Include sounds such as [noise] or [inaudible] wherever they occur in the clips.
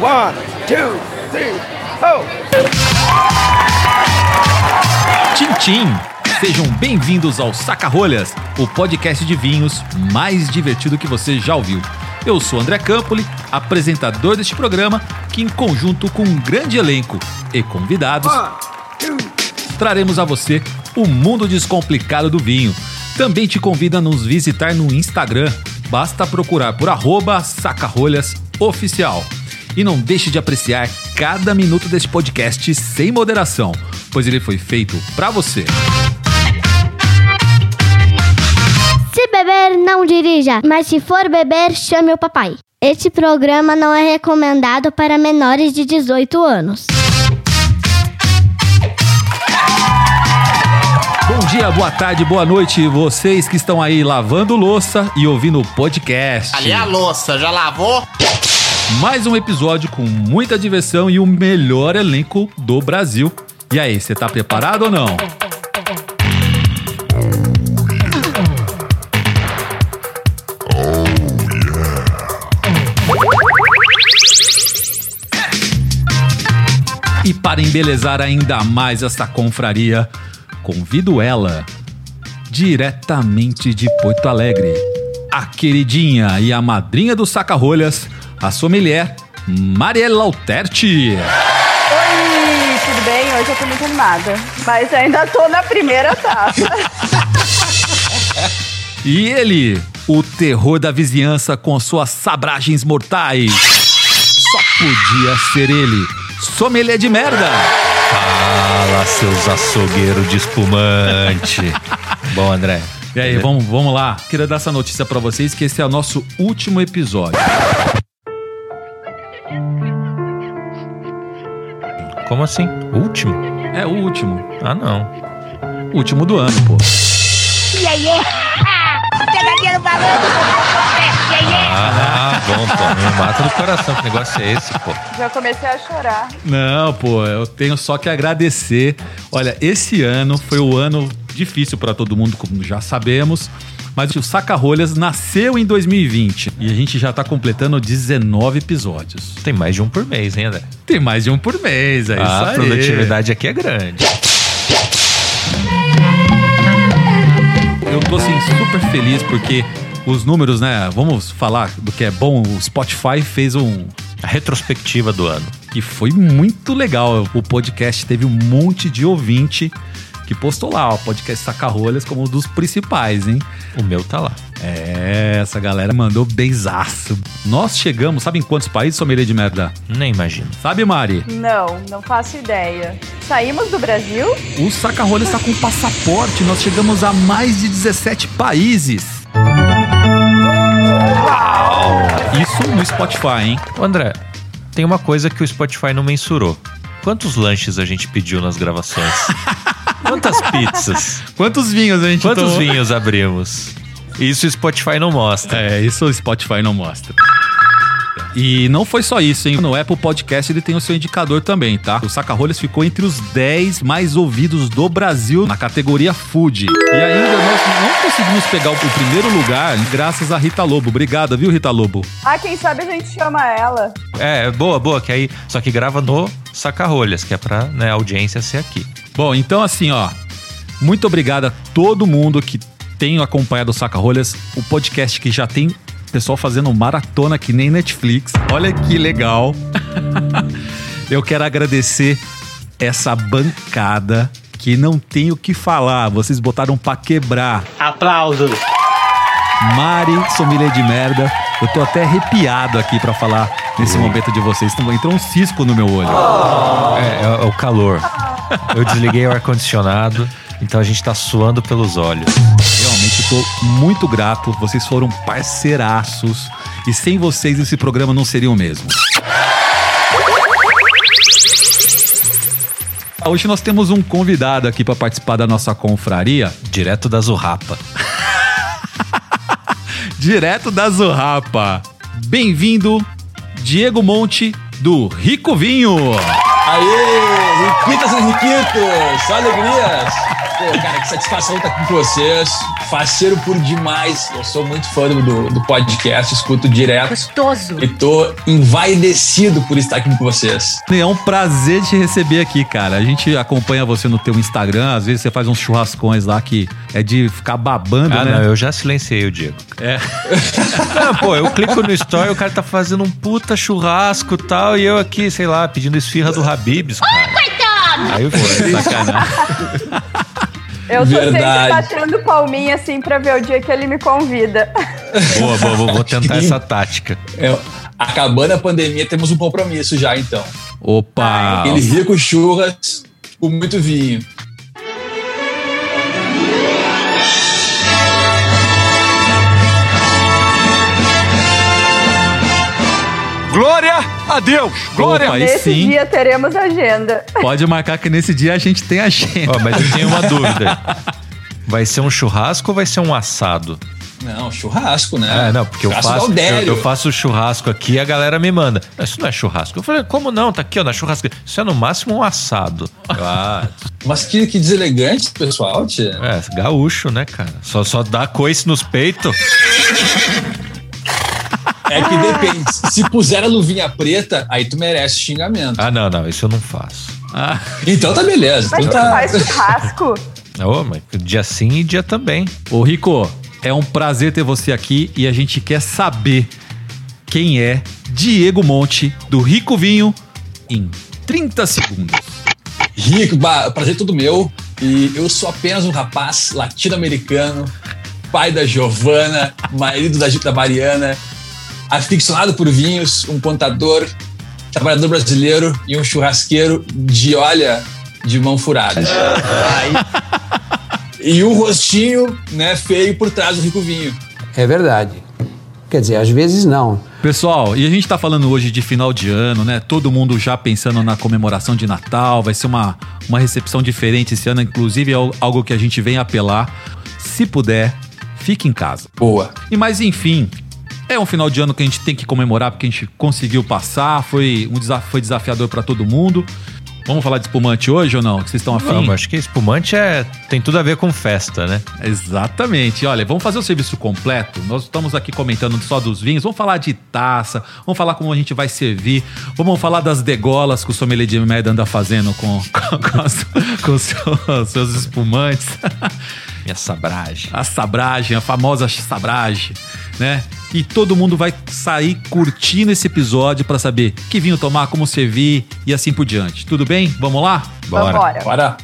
One, two, three, ho! Tchim! Sejam bem-vindos ao Saca-Rolhas, o podcast de vinhos mais divertido que você já ouviu. Eu sou André Campoli, apresentador deste programa, que em conjunto com um grande elenco e convidados, traremos a você o mundo descomplicado do vinho. Também te convido a nos visitar no Instagram. Basta procurar por arroba sacarolhas oficial. E não deixe de apreciar cada minuto deste podcast sem moderação, pois ele foi feito pra você. Se beber, não dirija, mas se for beber, chame o papai. Este programa não é recomendado para menores de 18 anos. Bom dia, boa tarde, boa noite, vocês que estão aí lavando louça e ouvindo o podcast. Ali é a louça, já lavou? Mais um episódio com muita diversão e o melhor elenco do Brasil. E aí, você tá preparado ou não? E para embelezar ainda mais essa confraria, convido ela, diretamente de Porto Alegre, a queridinha e a madrinha do saca-rolhas, a sommelier Mariela Alterti. Oi, tudo bem? Hoje eu tô muito animada. Mas ainda tô na primeira taça. E ele, o terror da vizinhança com suas sabragens mortais. Só podia ser ele, sommelier de merda. Fala, seus açougueiros de espumante. Bom, André. E aí, vamos, vamos lá. Queria dar essa notícia pra vocês que esse é o nosso último episódio. Como assim? Último? É o último. Ah, não. Último do ano, pô. [laughs] Ah, bom, pô. Me mata do coração. Que negócio é esse, pô? Já comecei a chorar. Não, pô, eu tenho só que agradecer. Olha, esse ano foi o ano difícil pra todo mundo, como já sabemos. Mas o Saca-Rolhas nasceu em 2020 e a gente já tá completando 19 episódios. Tem mais de um por mês, hein, André? Tem mais de um por mês, é a isso aí. produtividade aqui é grande. Eu tô assim super feliz porque os números, né? Vamos falar do que é bom. O Spotify fez um A retrospectiva do ano. que foi muito legal. O podcast teve um monte de ouvinte que postou lá, ó, o podcast Saca-Rolhas como um dos principais, hein? O meu tá lá. É, essa galera mandou benzaço. Nós chegamos, sabe em quantos países, sommelier de merda? Nem imagino. Sabe, Mari? Não, não faço ideia. Saímos do Brasil? O Saca-Rolhas está com passaporte. Nós chegamos a mais de 17 países. Isso no Spotify, hein? Ô, André, tem uma coisa que o Spotify não mensurou. Quantos lanches a gente pediu nas gravações? [laughs] Quantas pizzas? Quantos vinhos a gente Quantos tomou? vinhos abrimos? Isso o Spotify não mostra. É, isso o Spotify não mostra. E não foi só isso, hein? No Apple Podcast ele tem o seu indicador também, tá? O Saca-Rolhas ficou entre os 10 mais ouvidos do Brasil na categoria Food. E ainda nós não conseguimos pegar o primeiro lugar graças a Rita Lobo. Obrigada, viu, Rita Lobo? Ah, quem sabe a gente chama ela. É, boa, boa, que aí. Só que grava no Saca-Rolhas, que é pra né, a audiência ser aqui. Bom, então assim, ó. Muito obrigado a todo mundo que tem acompanhado o Saca-Rolhas, o podcast que já tem pessoal fazendo maratona que nem Netflix. Olha que legal. [laughs] Eu quero agradecer essa bancada que não tem o que falar. Vocês botaram pra quebrar. Aplausos. Mari, sommelier de merda. Eu tô até arrepiado aqui pra falar nesse momento de vocês. Entrou um cisco no meu olho. É, é o calor. Eu desliguei o ar-condicionado, então a gente tá suando pelos olhos. Realmente tô muito grato. Vocês foram parceiraços. E sem vocês esse programa não seria o mesmo. Hoje nós temos um convidado aqui para participar da nossa confraria, Direto da Zurrapa. [laughs] direto da Zurrapa. Bem-vindo, Diego Monte, do Rico Vinho. Aê, riquitas e riquitos, alegrias. Pô, cara, que satisfação estar aqui com vocês. Faceiro por demais. Eu sou muito fã do, do podcast, escuto direto. Gostoso. E tô envaidecido por estar aqui com vocês. É um prazer te receber aqui, cara. A gente acompanha você no teu Instagram, às vezes você faz uns churrascões lá que é de ficar babando, Ah, né? não, eu já silenciei o Diego. É. [laughs] Não, pô, eu clico no story, o cara tá fazendo um puta churrasco e tal, e eu aqui, sei lá, pedindo esfirra do Habibs, cara. Aí eu fui, sacanagem. [laughs] Eu tô sempre Verdade. batendo palminha assim pra ver o dia que ele me convida. [laughs] Boa, boa, vou, vou tentar essa tática. É, acabando a pandemia, temos um compromisso já, então. Opa! Aquele rico churras com muito vinho. Glória a Deus! Glória! Opa, Nesse sim. dia teremos agenda. Pode marcar que nesse dia a gente tem agenda. Ó, mas eu tenho uma dúvida. [laughs] Vai ser um churrasco ou vai ser um assado? Não, churrasco, né? É, não, porque eu Churrasco faço, eu, eu faço churrasco aqui e a galera me manda. Isso não é churrasco. Eu falei, como não? Tá aqui, ó, na churrasca. Isso é no máximo um assado. Eu, Ah, Mas que, que deselegante, pessoal, tia. é, gaúcho, né, cara? Só, só dá coice nos peitos. É que depende. Se puser a luvinha preta, aí tu merece xingamento. Ah, não, não, isso eu não faço. Ah, Então tá beleza. Mas Então tu tá. faz churrasco? Ô, mas dia sim e dia também. Ô, Rico, é um prazer ter você aqui e a gente quer saber quem é Diego Monte, do Rico Vinho, em 30 segundos. Rico, prazer todo meu. E eu sou apenas um rapaz latino-americano, pai da Giovana, marido da, da Mariana, aficionado por vinhos, um contador, trabalhador brasileiro e um churrasqueiro de olha de mão furada. E um rostinho, né, feio por trás do Rico Vinho. É verdade. Quer dizer, às vezes não. Pessoal, e a gente tá falando hoje de final de ano, né? Todo mundo já pensando na comemoração de Natal, vai ser uma, uma recepção diferente esse ano, inclusive é algo que a gente vem apelar. Se puder, fique em casa. Boa. E mas enfim, é um final de ano que a gente tem que comemorar porque a gente conseguiu passar, foi um desafio, foi desafiador para todo mundo. Vamos falar de espumante hoje ou não? Que vocês estão afim? Vamos, acho que espumante é, tem tudo a ver com festa, né? Exatamente. Olha, vamos fazer o serviço completo. Nós estamos aqui comentando só dos vinhos. Vamos falar de taça. Vamos falar como a gente vai servir. Vamos falar das degolas que o sommelier de merda anda fazendo com, [laughs] com, com os, com seus, seus espumantes. Minha sabragem. A sabragem, a famosa sabragem, né? E todo mundo vai sair curtindo esse episódio para saber que vinho tomar, como servir e assim por diante. Tudo bem? Vamos lá? Bora. Vambora. Bora.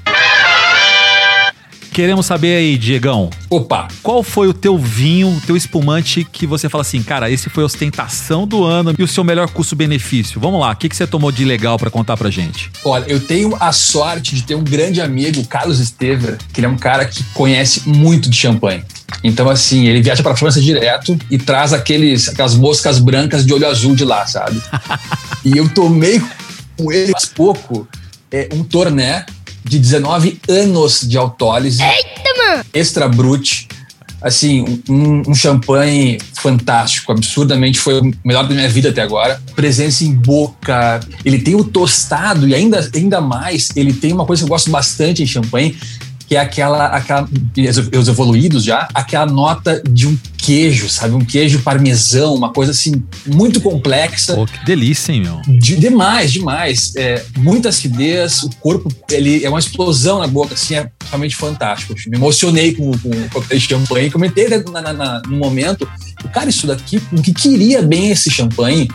Queremos saber aí, Diegão, Opa. Qual foi o teu vinho, o teu espumante que você fala assim, cara, esse foi a ostentação do ano e o seu melhor custo-benefício? Vamos lá, o que, que você tomou de legal pra contar pra gente? Olha, eu tenho a sorte de ter um grande amigo, o Carlos Estever, que ele é um cara que conhece muito de champanhe. Então, assim, ele viaja pra França direto e traz aqueles, aquelas moscas brancas de olho azul de lá, sabe? [laughs] e eu tomei com ele faz pouco é, um torné de 19 anos de autólise. Extra brut. Assim, um, um champanhe fantástico, absurdamente foi o melhor da minha vida até agora. Presença em boca, ele tem o tostado e ainda, ainda mais, ele tem uma coisa que eu gosto bastante em champanhe, que é aquela, aquela os evoluídos já, aquela nota de um queijo, sabe? Um queijo parmesão, uma coisa assim muito complexa. Pô, que delícia, hein, meu? De- demais, demais. É, muita acidez, o corpo ele é uma explosão na boca, assim, é realmente fantástico. Me emocionei com, com o coquetel de champanhe. Comentei na, na- na- no momento, cara, isso daqui, o que queria bem esse champanhe,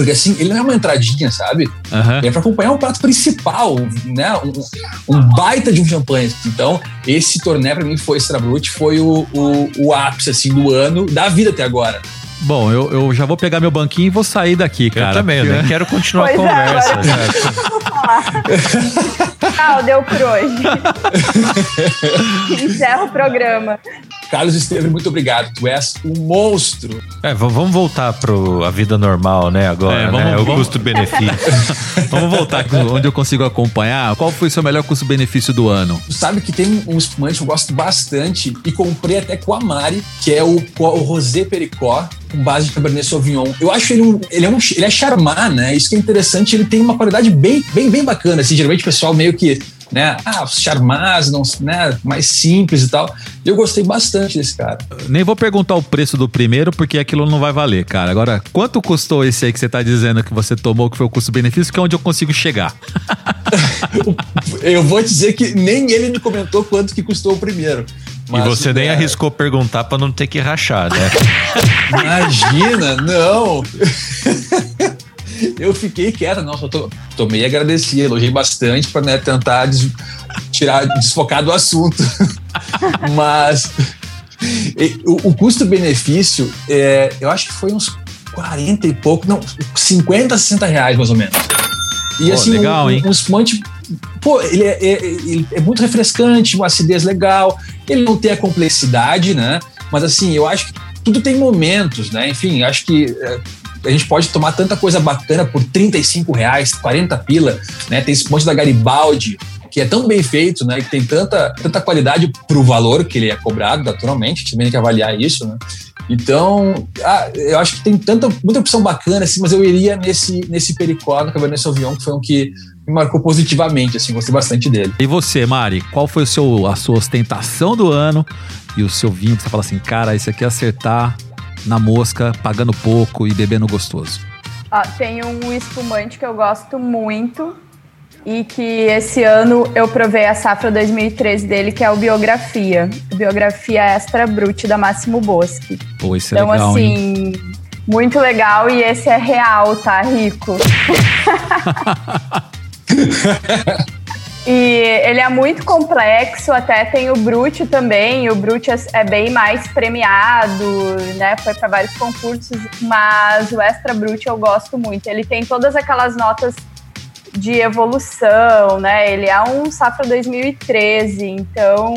porque assim, ele não é uma entradinha, sabe? Aham. Ele é para acompanhar o prato principal, né? Um, um baita de um champanhe. Então, esse torneio para mim foi extra brut, foi o, o, o ápice assim do ano, da vida até agora. Bom, eu, eu já vou pegar meu banquinho e vou sair daqui, Eu cara. também, eu nem quero continuar a Pois é, conversa. agora- cara. Ah, deu por hoje. [laughs] Encerra o programa. Carlos Esteves, muito obrigado. Tu és um monstro. É, vamos voltar pro a vida normal, né? Agora, É, vamos- né? O vamos- custo-benefício. [laughs] Vamos voltar onde eu consigo acompanhar. Qual foi o seu melhor custo-benefício do ano? Tu sabe que tem um espumante que eu gosto bastante e comprei até com a Mari, que é o, o Rosé Pericó, com base de Cabernet Sauvignon. Eu acho ele um, ele é um, ele é charmar, né? Isso que é interessante, ele tem uma qualidade bem, bem, bem bacana. Assim, geralmente o pessoal meio que né? Ah, os charmaz, não, né? mais simples e tal. E eu gostei bastante desse cara. Nem vou perguntar o preço do primeiro, porque aquilo não vai valer, cara. Agora, quanto custou esse aí que você tá dizendo que você tomou, que foi o custo-benefício, que é onde eu consigo chegar? [laughs] eu vou dizer que nem ele me comentou quanto que custou o primeiro. Mas, e você nem é... arriscou perguntar para não ter que rachar, né? [laughs] Imagina, não. [laughs] [laughs] eu fiquei quieto, não, só tô, tomei agradeci, elogiei bastante para né, tentar des, tirar, desfocar do assunto. [laughs] Mas o, o custo-benefício, é, eu acho que foi uns 40 e pouco, não, 50, 60 reais mais ou menos. E Pô, assim, legal, um, hein? um espumante, pô, ele é, é, ele é muito refrescante, uma acidez legal, ele não tem a complexidade, né? Mas assim, eu acho que tudo tem momentos, né? Enfim, acho que é, a gente pode tomar tanta coisa bacana por 35 reais, 40 pila, né? Tem esse monte da Garibaldi, que é tão bem feito, né? Que tem tanta, tanta qualidade pro valor que ele é cobrado, naturalmente, a gente tem que avaliar isso, né? Então, ah, eu acho que tem tanta, muita opção bacana, assim, mas eu iria nesse, nesse Pericó, no Cabernet Sauvignon, que foi um que me marcou positivamente, assim, gostei bastante dele. E você, Mari, qual foi o seu, a sua ostentação do ano e o seu vinho que você fala assim, cara, esse aqui é acertar na mosca, pagando pouco e bebendo gostoso? Ó, tem um espumante que eu gosto muito e que esse ano eu provei a safra 2013 dele, que é o Biografia. Biografia Extra Brute da Máximo Bosque. Pô, esse é então, legal, assim, hein? muito legal e esse é real, tá, Rico? [laughs] [laughs] E ele é muito complexo, até tem o Brute também. O Brute é bem mais premiado, né? Foi para vários concursos, mas o Extra Brute eu gosto muito. Ele tem todas aquelas notas de evolução, né? Ele é um safra 2013, então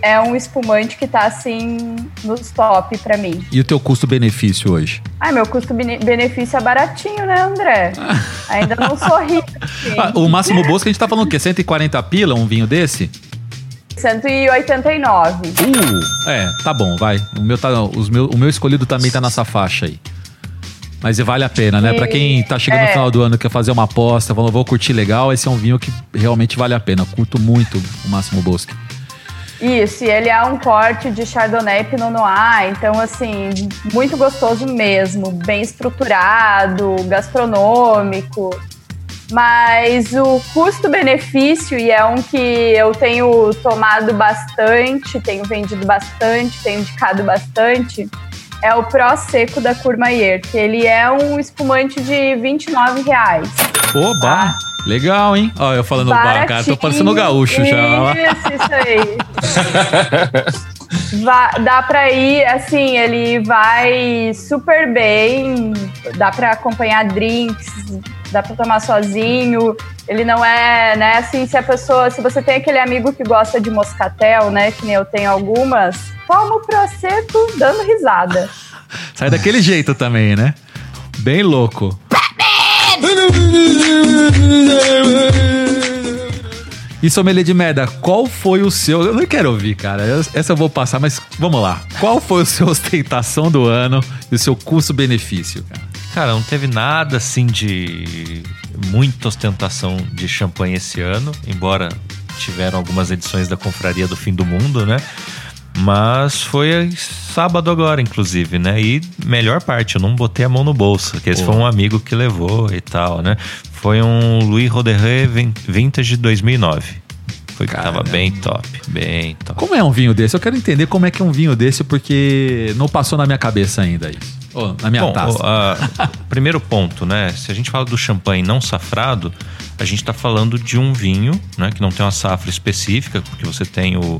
é um espumante que tá assim nos top para mim. E o teu custo-benefício hoje? Ai, meu custo-benefício é baratinho, né, André? [laughs] Ainda não sou rico. Assim. Ah, o máximo bolso que a gente tá falando o quê? 140 pila um vinho desse? 189. Uh, é, tá bom, vai. O meu, tá, os meu, o meu escolhido também tá nessa faixa aí. Mas vale a pena, né? Pra quem tá chegando É. no final do ano, quer fazer uma aposta, falando, vou curtir legal, esse é um vinho que realmente vale a pena. Curto muito o Máximo Bosque. Isso, e ele é um corte de Chardonnay e Pinot Noir, então assim, muito gostoso mesmo, bem estruturado, gastronômico. Mas o custo-benefício, e é um que eu tenho tomado bastante, tenho vendido bastante, tenho indicado bastante, é o Pro Seco da Courmayeur, que ele é um espumante de 29 reais. Oba! Legal, hein? Ó, eu falando bar, cara, tô parecendo gaúcho já. ó. Isso, isso aí. Va- dá pra ir, assim, ele vai super bem, dá pra acompanhar drinks, dá pra tomar sozinho. Ele não é, né, assim, se a pessoa, se você tem aquele amigo que gosta de moscatel, né, que nem eu tenho algumas, toma o Prosecco dando risada. [laughs] Sai daquele jeito também, né? Bem louco. E sommelier de merda, qual foi o seu... Eu não quero ouvir, cara. Essa eu vou passar, mas vamos lá. Qual foi o seu [laughs] ostentação do ano e o seu custo-benefício, cara? Cara, não teve nada assim de muita ostentação de champanhe esse ano, embora tiveram algumas edições da Confraria do Fim do Mundo, né? Mas foi sábado agora, inclusive, né? E melhor parte, eu não botei a mão no bolso, que esse Pô. foi um amigo que levou e tal, né? Foi um Louis Roderé Vin- Vintage 2009. Foi que tava bem top, bem top. Como é um vinho desse? Eu quero entender como é que é um vinho desse, porque não passou na minha cabeça ainda isso. Ô, na minha Bom, taça. a- [laughs] primeiro ponto, né? Se a gente fala do champanhe não safrado, a gente está falando de um vinho, né? Que não tem uma safra específica, porque você tem o,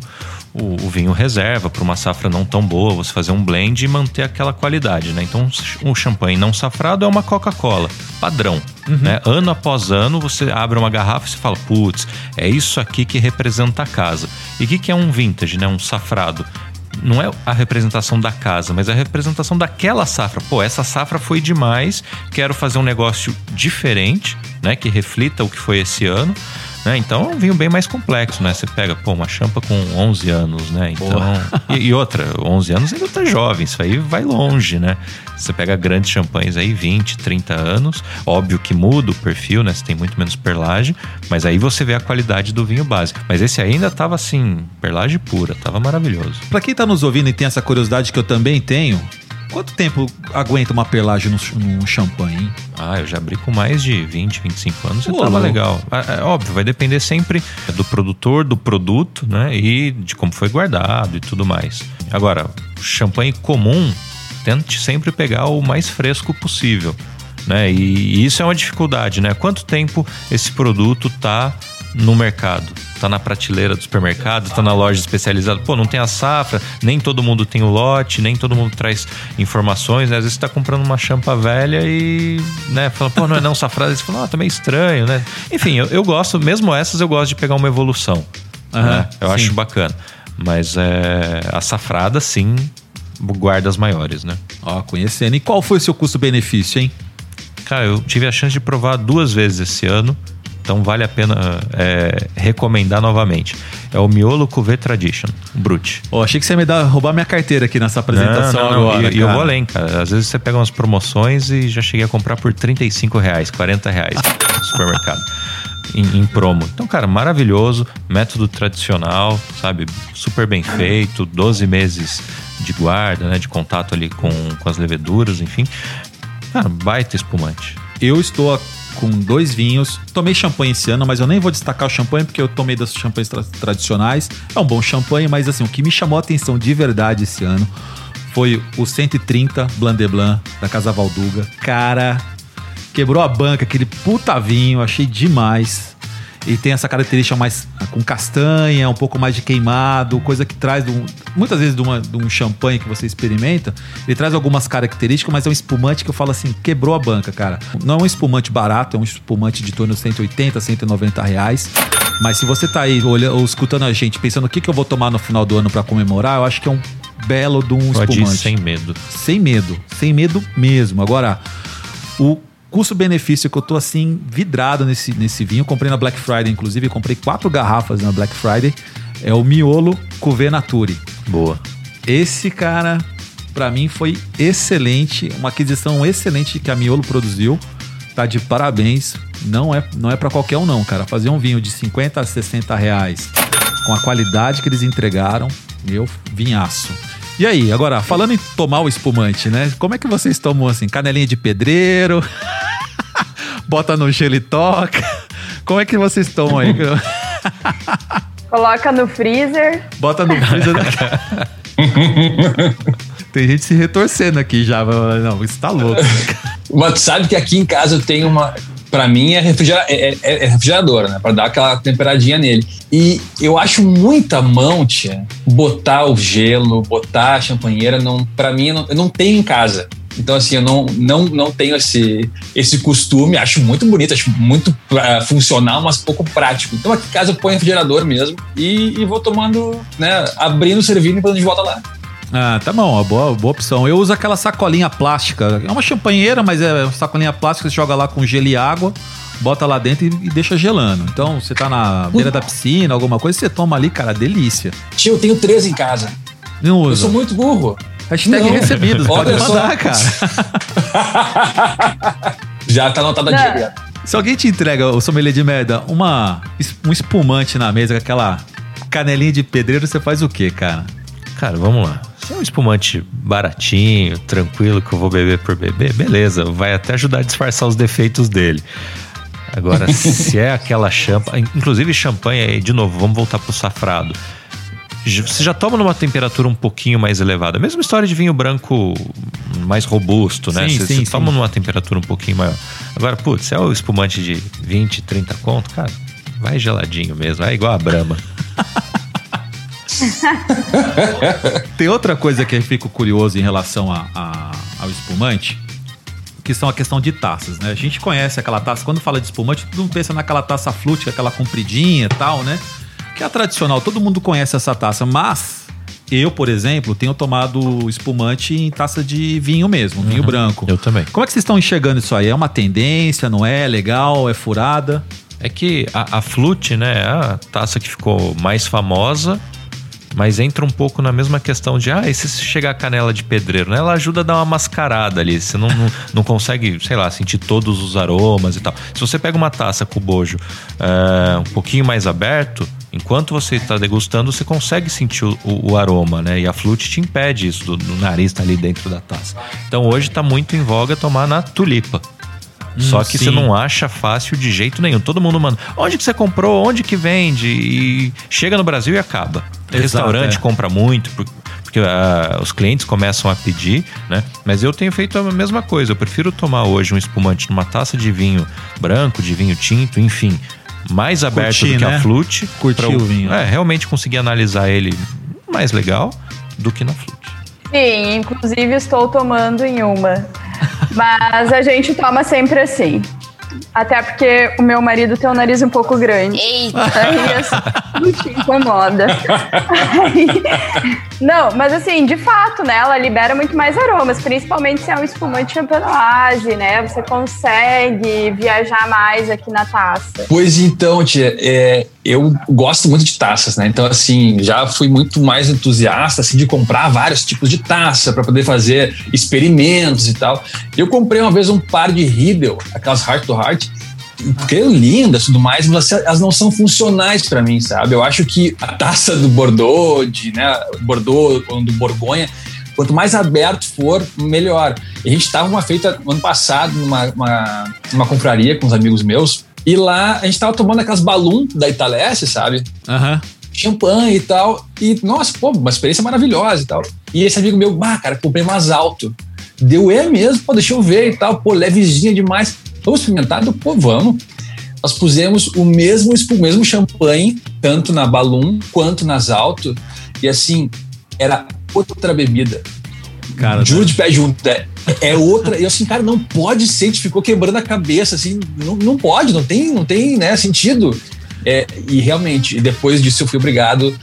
o, o vinho reserva para uma safra não tão boa, você fazer um blend e manter aquela qualidade, né? Então, o champanhe não safrado é uma Coca-Cola, padrão, né? Ano após ano, você abre uma garrafa e você fala, putz, é isso aqui que representa a casa. E o que, que é um vintage, né? Um safrado? não é a representação da casa, mas a representação daquela safra. Pô, essa safra foi demais, quero fazer um negócio diferente, né, que reflita o que foi esse ano, Né? Então é um vinho bem mais complexo, né? Você pega, pô, uma champa com 11 anos, né? Então, e, e outra, 11 anos ainda tá jovem, isso aí vai longe, né? Você pega grandes champanhes aí, 20, 30 anos, óbvio que muda o perfil, né? Você tem muito menos perlagem, mas aí você vê a qualidade do vinho básico. Mas esse ainda tava assim, perlagem pura, tava maravilhoso. Pra quem tá nos ouvindo e tem essa curiosidade que eu também tenho, quanto tempo aguenta uma perlagem no, no champanhe, hein? Ah, eu já abri com mais de 20, 25 anos e tava legal. É, é óbvio, vai depender sempre do produtor, do produto, né? E de como foi guardado e tudo mais. Agora, champanhe comum, tente sempre pegar o mais fresco possível. Né? E, e isso é uma dificuldade, né? Quanto tempo esse produto tá no mercado? Tá na prateleira do supermercado, tá na loja especializada. Pô, não tem a safra, nem todo mundo tem o lote, nem todo mundo traz informações, né? Às vezes você tá comprando uma champa velha e, né, fala, pô, não é não safrada. Você fala, ah, tá meio estranho, né? Enfim, eu, eu gosto, mesmo essas, eu gosto de pegar uma evolução. Aham, né? Eu sim. acho bacana. Mas é, a safrada, sim, guarda as maiores, né? Ó, conhecendo. E qual foi o seu custo-benefício, hein? Cara, eu tive a chance de provar duas vezes esse ano, então vale a pena é, recomendar novamente. É o Miolo Cuvée Tradition, Brut. Ó, achei que você ia me dar, roubar minha carteira aqui nessa apresentação Não, não, agora. E, eu vou além, cara. Às vezes você pega umas promoções e já cheguei a comprar por 35 reais, 40 reais no supermercado. Em, em promo. Então, cara, maravilhoso. Método tradicional, sabe? Super bem feito. 12 meses de guarda, né? De contato ali com, com as leveduras, enfim. Cara, baita espumante. Eu estou com dois vinhos. Tomei champanhe esse ano, mas eu nem vou destacar o champanhe porque eu tomei das champanhes tra- tradicionais. É um bom champanhe, mas assim, o que me chamou a atenção de verdade esse ano foi o 130 Blanc de Blanc da Casa Valduga. Cara, quebrou a banca, aquele puta vinho, achei demais. E tem essa característica mais com castanha, um pouco mais de queimado, coisa que traz, um- muitas vezes, de, uma- de um champanhe que você experimenta, ele traz algumas características, mas é um espumante que eu falo assim, quebrou a banca, cara. Não é um espumante barato, é um espumante de torno de 180, 190 reais. Mas se você tá aí olhando, ou escutando a gente, pensando o que, que eu vou tomar no final do ano pra comemorar, eu acho que é um belo de um Pode ir sem medo. sem medo, sem medo mesmo. Agora, o custo-benefício que eu tô assim vidrado nesse, nesse vinho, comprei na Black Friday, inclusive, comprei quatro garrafas na Black Friday, é o Miolo Cuvée Nature. Boa. Esse cara, pra mim, foi excelente, uma aquisição excelente que a Miolo produziu. Tá de parabéns. Não é, não é para qualquer um, não, cara. Fazer um vinho de 50 a 60 reais com a qualidade que eles entregaram, meu vinhaço. E aí, agora, falando em tomar o espumante, né? Como é que vocês tomam assim? Canelinha de pedreiro? [laughs] Bota no gelo e toca? Como é que vocês tomam aí? [laughs] Coloca no freezer. Bota no freezer. [laughs] Tem gente se retorcendo aqui já. Não, isso tá louco. Mas tu sabe que aqui em casa eu tenho uma. Pra mim é, refrigera, é, é- é refrigeradora, né? Pra dar aquela temperadinha nele. E eu acho muita mão, tia, botar o gelo, botar a champanheira. Não, pra mim, eu não, eu não tenho em casa. Então, assim, eu não, não, não tenho esse, esse costume. Acho muito bonito, acho muito ah, funcional, mas pouco prático. Então, aqui em casa eu ponho refrigerador mesmo e, e vou tomando, né? Abrindo, servindo e a gente volta lá. Ah, tá bom, uma boa, boa opção. Eu uso aquela sacolinha plástica. É uma champanheira, mas é uma sacolinha plástica, você joga lá com gelo e água, bota lá dentro e, e deixa gelando. Então, você tá na beira da piscina, alguma coisa, você toma ali, cara, delícia. Tio, eu tenho três em casa. Não Eu usa. sou muito burro. Hashtag Não. recebidos, pode Olha só. mandar, cara. [laughs] Já tá anotada a Não. dieta. Se alguém te entrega, o sommelier de merda, uma, um espumante na mesa com aquela canelinha de pedreiro, você faz o quê, cara? Cara, vamos lá. Se é um espumante baratinho, tranquilo, que eu vou beber por beber, beleza, vai até ajudar a disfarçar os defeitos dele. Agora, [laughs] se é aquela champa, inclusive champanhe, de novo, vamos voltar pro safrado. Você já toma numa temperatura um pouquinho mais elevada. Mesma história de vinho branco mais robusto, né? Sim, Você, sim, você toma sim. numa temperatura um pouquinho maior. Agora, putz, se é o espumante de 20, 30 conto, cara, vai geladinho mesmo, é igual a Brahma. [laughs] [laughs] Tem outra coisa que eu fico curioso em relação a- a- ao espumante, que são a questão de taças, né? A gente conhece aquela taça, quando fala de espumante, todo mundo pensa naquela taça flute, aquela compridinha e tal, né? Que é a tradicional, todo mundo conhece essa taça, mas eu, por exemplo, tenho tomado espumante em taça de vinho mesmo, vinho branco. Eu também. Como é que vocês estão enxergando isso aí? É uma tendência, não é? Legal? É furada? É que a, a Flute, né, é a taça que ficou mais famosa, mas entra um pouco na mesma questão de, ah, e se chegar a canela de pedreiro, né? Ela ajuda a dar uma mascarada ali. Você não, não, não consegue, sei lá, sentir todos os aromas e tal. Se você pega uma taça com o bojo é, um pouquinho mais aberto, enquanto você está degustando, você consegue sentir o, o, o, aroma, né? E a flute te impede isso, do, do nariz tá ali dentro da taça. Então hoje está muito em voga tomar na tulipa. Só hum, que sim. você não acha fácil de jeito nenhum. Todo mundo manda. Onde que você comprou? Onde que vende? E chega no Brasil e acaba. O restaurante é. compra muito, porque uh, os clientes começam a pedir, né? Mas eu tenho feito a mesma coisa. Eu prefiro tomar hoje um espumante numa taça de vinho branco, de vinho tinto, enfim, mais aberto Curti, do que né? a flute. Curtir o vinho. É, realmente conseguir analisar ele mais legal do que na flute. Sim, inclusive estou tomando em uma. [laughs] Mas a gente toma sempre assim. Até porque o meu marido tem o nariz um pouco grande. Eita! Aí isso te incomoda. Aí, não, mas assim, de fato, né? Ela libera muito mais aromas, principalmente se é um espumante champenoise, né? Você consegue viajar mais aqui na taça. Pois então, tia, é, eu gosto muito de taças, né? Então, assim, já fui muito mais entusiasta assim, de comprar vários tipos de taça para poder fazer experimentos e tal. Eu comprei uma vez um par de Riedel, aquelas Heart to Heart, porque é lindas e tudo mais, mas elas não são funcionais para mim, sabe? Eu acho que a taça do Bordeaux, de, né, Bordeaux ou do Borgonha, quanto mais aberto for, melhor. A gente estava uma feita ano passado numa uma, uma confraria com os amigos meus, e lá a gente tava tomando aquelas balloon da Italesse, sabe? Aham. Uhum. Champanhe e tal. E, nossa, pô, uma experiência maravilhosa e tal. E esse amigo meu, bah, cara, comprei mais alto. Deu, é mesmo, pô, deixa eu ver e tal. Pô, levezinha demais. Vamos experimentar? Pô, vamos. Nós pusemos o mesmo, o mesmo champanhe, tanto na Balloon quanto nas Alto. E assim, era outra bebida. Cara, Juro né? de pé junto. É, é outra. E assim, cara, não pode ser, a gente ficou quebrando a cabeça, assim, não, não pode, não tem, não tem né, sentido. É, e realmente, depois disso eu fui obrigado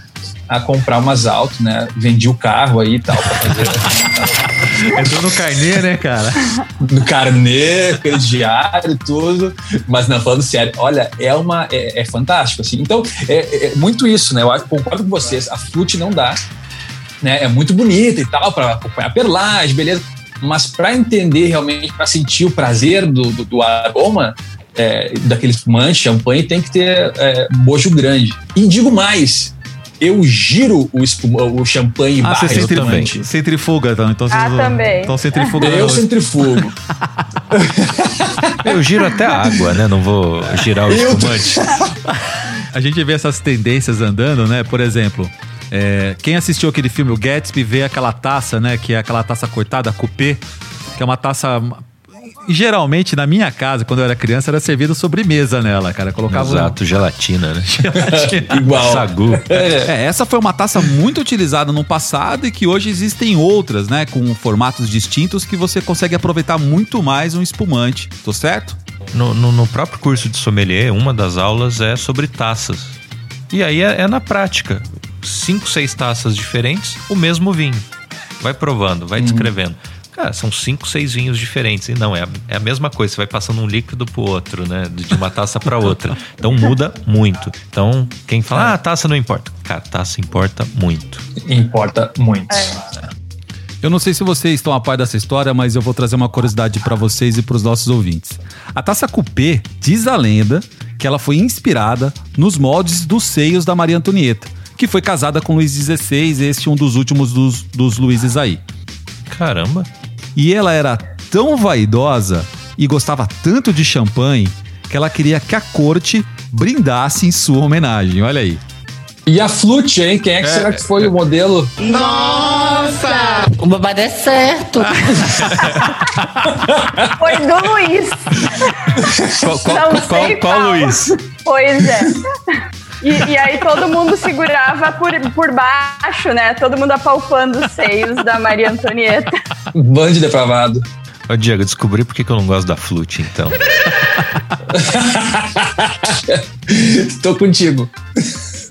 a comprar umas alto, né? Vendi o carro aí e tal pra fazer. Entrou no carnê, né, cara? No carnê, crediário, tudo. Mas não, falando sério, olha, é uma. É, é fantástico, assim. Então, é, é, muito isso, né? Eu concordo com vocês. A Flute não dá. Né? É muito bonita e tal, para acompanhar a perlagem, beleza mas para entender realmente, para sentir o prazer do, do, do aroma é, daquele espumante, champanhe, tem que ter é, bojo grande. E digo mais, eu giro o, espuma, o champanhe ah, barra você centrifuga, centrifuga então. então ah, também. Então centrifuga. Eu centrifugo. eu giro até a água, né? Não vou girar o espumante. [laughs] a gente vê essas tendências andando, né? Por exemplo, é, quem assistiu aquele filme, o Gatsby, vê aquela taça, né? Que é aquela taça cortada, coupé, que é uma taça geralmente na minha casa, quando eu era criança, era servido sobremesa nela, cara. Colocava Exato, um... gelatina, né? gelatina. [laughs] Igual. Sagu. É, essa foi uma taça muito utilizada no passado e que hoje existem outras, né? Com formatos distintos que você consegue aproveitar muito mais um espumante. Tô certo? No, no, no próprio curso de sommelier, uma das aulas é sobre taças. E aí é, é na prática cinco, seis taças diferentes, o mesmo vinho. Vai provando, vai uhum. descrevendo. Cara, são cinco, seis vinhos diferentes. E não, é a, é a mesma coisa. Você vai passando um líquido pro outro, né? De uma taça para outra. [laughs] Então muda muito. Então, quem fala, ah, taça não importa. Cara, taça importa muito. Importa muito. É. Eu não sei se vocês estão a par dessa história, mas eu vou trazer uma curiosidade para vocês e para os nossos ouvintes. A taça coupé diz a lenda que ela foi inspirada nos moldes dos seios da Maria Antonieta que foi casada com Luís XVI, este é um dos últimos dos, dos Luíses aí. Caramba! E ela era tão vaidosa e gostava tanto de champanhe que ela queria que a corte brindasse em sua homenagem. Olha aí. E a Flute, hein? Quem é que é, será que foi o modelo? Nossa! O babado é certo. [laughs] foi do Luiz. Qual, qual, qual, qual Luiz? Pois é. E, e, aí todo mundo segurava por, por baixo, né? Todo mundo apalpando os seios da Maria Antonieta. Band depravado. Ô, Diego, descobri por que eu não gosto da flute, então. [laughs] Estou contigo.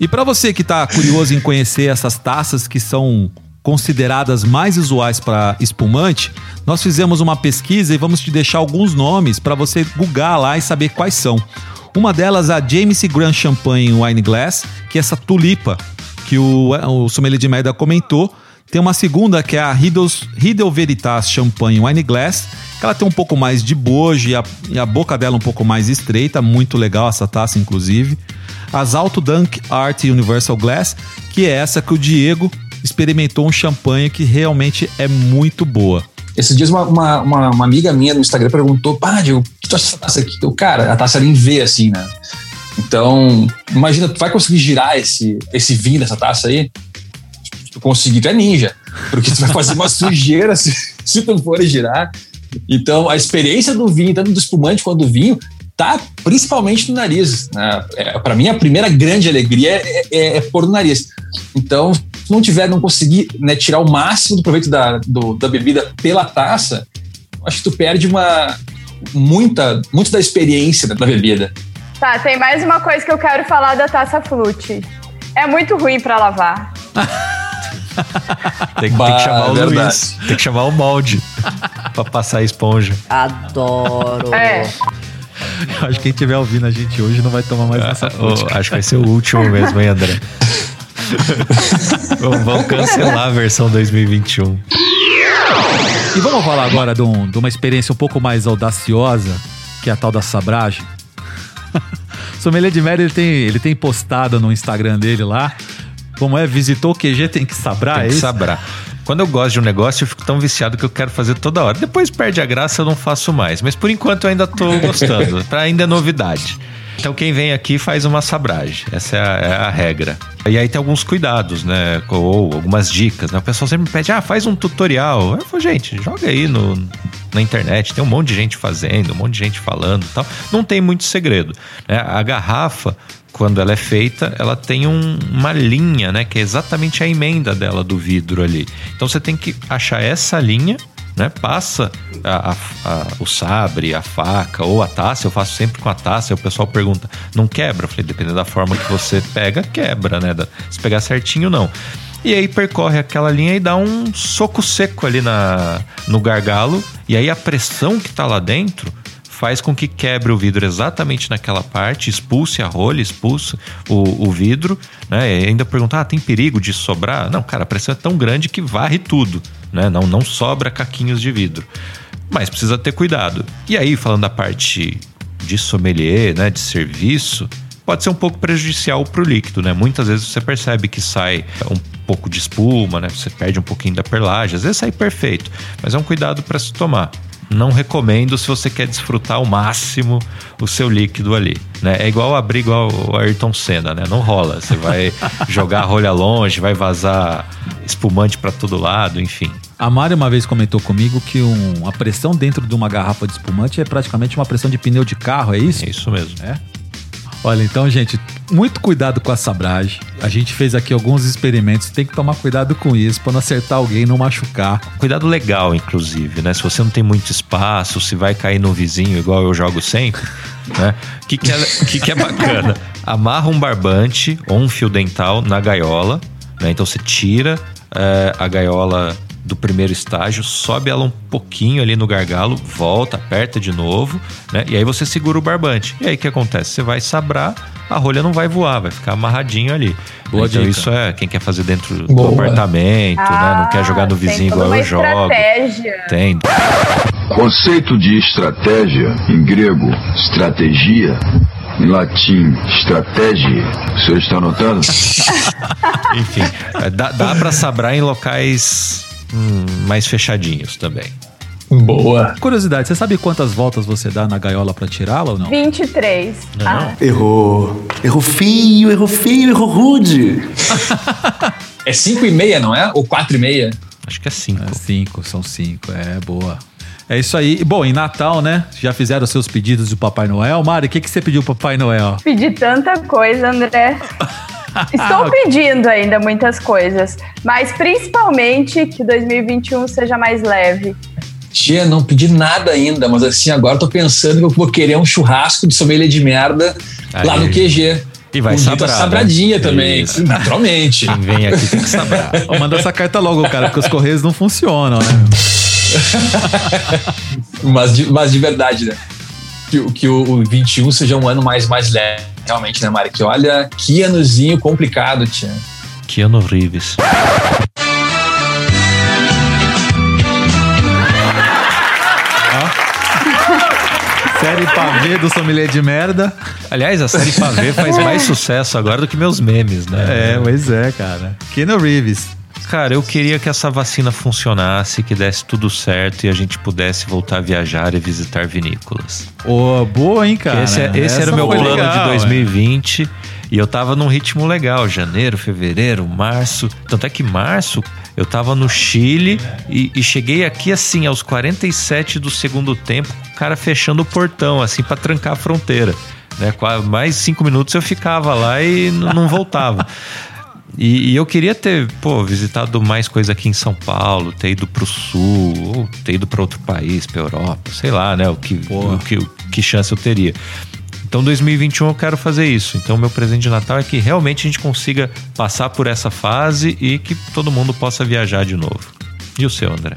E para você que está curioso em conhecer essas taças que são consideradas mais usuais para espumante, nós fizemos uma pesquisa e vamos te deixar alguns nomes para você googar lá e saber quais são. Uma delas a James Grand Champagne Wine Glass, que é essa tulipa que o, o sommelier de merda comentou. Tem uma segunda que é a Riddle Veritas Champagne Wine Glass, que ela tem um pouco mais de bojo e a, e a boca dela um pouco mais estreita, muito legal essa taça, inclusive. As Alto Dunk Art Universal Glass, que é essa que o Diego experimentou um champanhe que realmente é muito boa. Esses dias uma, uma, uma amiga minha no Instagram perguntou, pá, Diego, o taça aqui? Eu, cara, a taça era em V, assim, né? Então, imagina, tu vai conseguir girar esse, esse vinho dessa taça aí? Se tu conseguir, tu é ninja. Porque tu vai fazer uma [laughs] sujeira se, se tu for girar. Então, a experiência do vinho, tanto do espumante quanto do vinho, tá principalmente no nariz. Né? É, para mim, a primeira grande alegria é, é, é pôr no nariz. Então, se não tiver, não conseguir né, tirar o máximo do proveito da, do, da bebida pela taça, acho que tu perde uma muita, muito da experiência da bebida. Tá, tem mais uma coisa que eu quero falar da taça flute. É muito ruim para lavar. tem, [laughs] bah, tem, que chamar o Luiz. Tem que chamar o molde [laughs] pra passar a esponja. Adoro. É. Eu acho que quem estiver ouvindo a gente hoje não vai tomar mais essa ah, oh, Acho que vai ser o [laughs] último mesmo, hein, André? vamos cancelar a versão 2021. E vamos falar agora de, um, de uma experiência um pouco mais audaciosa, que é a tal da sabragem. [laughs] Sommelier de Merda, ele tem, ele tem postado no Instagram dele lá. Como é? Visitou o QG, tem que sabrar, tem é que isso? sabrar. Quando eu gosto de um negócio, eu fico tão viciado que eu quero fazer toda hora. Depois perde a graça, eu não faço mais. Mas por enquanto eu ainda tô gostando. [laughs] pra ainda é novidade. Então quem vem aqui faz uma sabragem. Essa é a, é a, regra. E aí tem alguns cuidados, né? Ou algumas dicas, né? O pessoal sempre pede, ah, faz um tutorial. Eu falo, gente, joga aí no, na internet. Tem um monte de gente fazendo, um monte de gente falando tal. Não tem muito segredo. Né? A garrafa, quando ela é feita, ela tem um, uma linha, né? Que é exatamente a emenda dela do vidro ali. Então você tem que achar essa linha né? Passa a, a, a, o sabre, a faca ou a taça. Eu faço sempre com a taça. O pessoal pergunta, não quebra? Eu falei, dependendo da forma que você pega, quebra, né? Se pegar certinho, não. E aí percorre aquela linha e dá um soco seco ali na, no gargalo. E aí a pressão que tá lá dentro faz com que quebre o vidro exatamente naquela parte, expulse a rolha, expulse o, o vidro, né? E ainda perguntar, ah, tem perigo de sobrar? Não, cara, a pressão é tão grande que varre tudo, né? Não, não sobra caquinhos de vidro. Mas precisa ter cuidado. E aí, falando da parte de sommelier, né, de serviço, pode ser um pouco prejudicial para o líquido, né? Muitas vezes você percebe que sai um pouco de espuma, né? Você perde um pouquinho da perlagem, às vezes sai perfeito, mas é um cuidado para se tomar não recomendo se você quer desfrutar ao máximo o seu líquido ali. Né? É igual abrir igual o Ayrton Senna, né? Não rola. Você vai [laughs] jogar a rolha longe, vai vazar espumante para todo lado, enfim. A Mari uma vez comentou comigo que um, a pressão dentro de uma garrafa de espumante é praticamente uma pressão de pneu de carro, é isso? É isso mesmo. É? Olha, então, gente, muito cuidado com a sabragem. A gente fez aqui alguns experimentos, tem que tomar cuidado com isso para não acertar alguém, não machucar. Cuidado legal, inclusive, né? Se você não tem muito espaço, se vai cair no vizinho, igual eu jogo sempre, [laughs] né? O que, que, é, que, que é bacana? [laughs] Amarra um barbante ou um fio dental na gaiola, né? Então você tira é, a gaiola do primeiro estágio, sobe ela um pouquinho ali no gargalo, volta, aperta de novo, né? E aí você segura o barbante. E aí o que acontece? Você vai sabrar, a rolha não vai voar, vai ficar amarradinho ali. Boa então dica. isso é quem quer fazer dentro Boa. do apartamento, ah, né? Não quer jogar no ah, vizinho igual eu jogo. Tem. Conceito de estratégia em grego, estratégia em latim, estratégia. O senhor está anotando? [laughs] Enfim, é, dá, dá para sabrar em locais hum, mais fechadinhos também. Boa. Curiosidade, você sabe quantas voltas você dá na gaiola para tirá-la ou não? 23. Não. Ah. Errou. Errou feio, errou feio, errou rude. é 5 e meia, não é? Ou 4 e meia? Acho que é 5. É 5, são 5. É, boa. É isso aí. Bom, em Natal, né? Já fizeram seus pedidos do Papai Noel. Mari, o que, que você pediu pro Papai Noel? Pedi tanta coisa, André. [laughs] Estou [laughs] pedindo ainda muitas coisas, mas principalmente que 2021 seja mais leve. Tia, não pedi nada ainda, mas assim, agora tô pensando que eu vou querer um churrasco de sommelier de merda Aí. lá no QG. E vai sabrar, sabradinha né? também, Isso. naturalmente. Quem vem aqui tem que sabrar. [laughs] Manda essa carta logo, cara, porque os correios não funcionam, né? mas, de, mas de verdade, né? Que, o- que o, o 21 seja um ano mais, mais leve, realmente, né, Mari? Que olha, que anozinho complicado, tia. Keanu Reeves. Série pavê do sommelier de merda. Aliás, a série Pavê faz mais sucesso agora do que meus memes, né? É, pois é, cara. Keanu Reeves. Cara, eu queria que essa vacina funcionasse, que desse tudo certo e a gente pudesse voltar a viajar e visitar vinícolas. Ô, boa, hein, cara? esse é- esse era o meu plano legal, de é. 2020 e eu tava num ritmo legal. Janeiro, fevereiro, março. Tanto é que março eu tava no Chile e, e cheguei aqui assim, aos 47 do segundo tempo, o cara fechando o portão, assim, pra trancar a fronteira. Né? Mais cinco minutos eu ficava lá e não voltava. [laughs] E, e eu queria ter, pô, visitado mais coisa aqui em São Paulo, ter ido pro sul, ou ter ido para outro país, pra Europa, sei lá, né? O que, o que, o que chance eu teria. Então, 2021 eu quero fazer isso. Então, meu presente de Natal é que realmente a gente consiga passar por essa fase e que todo mundo possa viajar de novo. E o seu, André?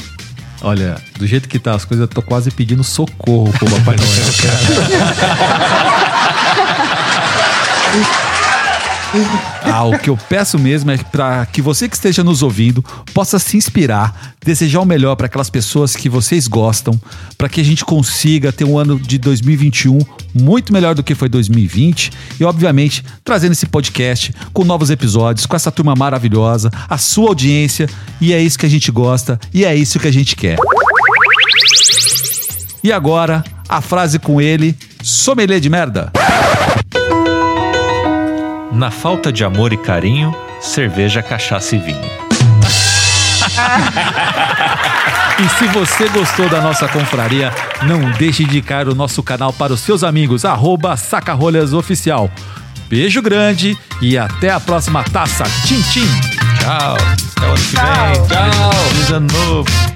Olha, do jeito que tá as coisas, eu tô quase pedindo socorro pro Papai [laughs] Noel, cara. [laughs] Ah, o que eu peço mesmo é para que você que esteja nos ouvindo possa se inspirar, desejar o melhor para aquelas pessoas que vocês gostam, para que a gente consiga ter um ano de 2021 muito melhor do que foi 2020 e, obviamente, trazendo esse podcast com novos episódios, com essa turma maravilhosa, a sua audiência, e é isso que a gente gosta e é isso que a gente quer. E agora, a frase com ele, sommelier de merda. Na falta de amor e carinho, cerveja, cachaça e vinho. [laughs] E se você gostou da nossa confraria, não deixe de indicar o nosso canal para os seus amigos, arroba Sacarolhas Oficial. Beijo grande e até a próxima taça. Tchim, tchim. Tchau. Até o ano que vem. Tchau. Feliz ano novo.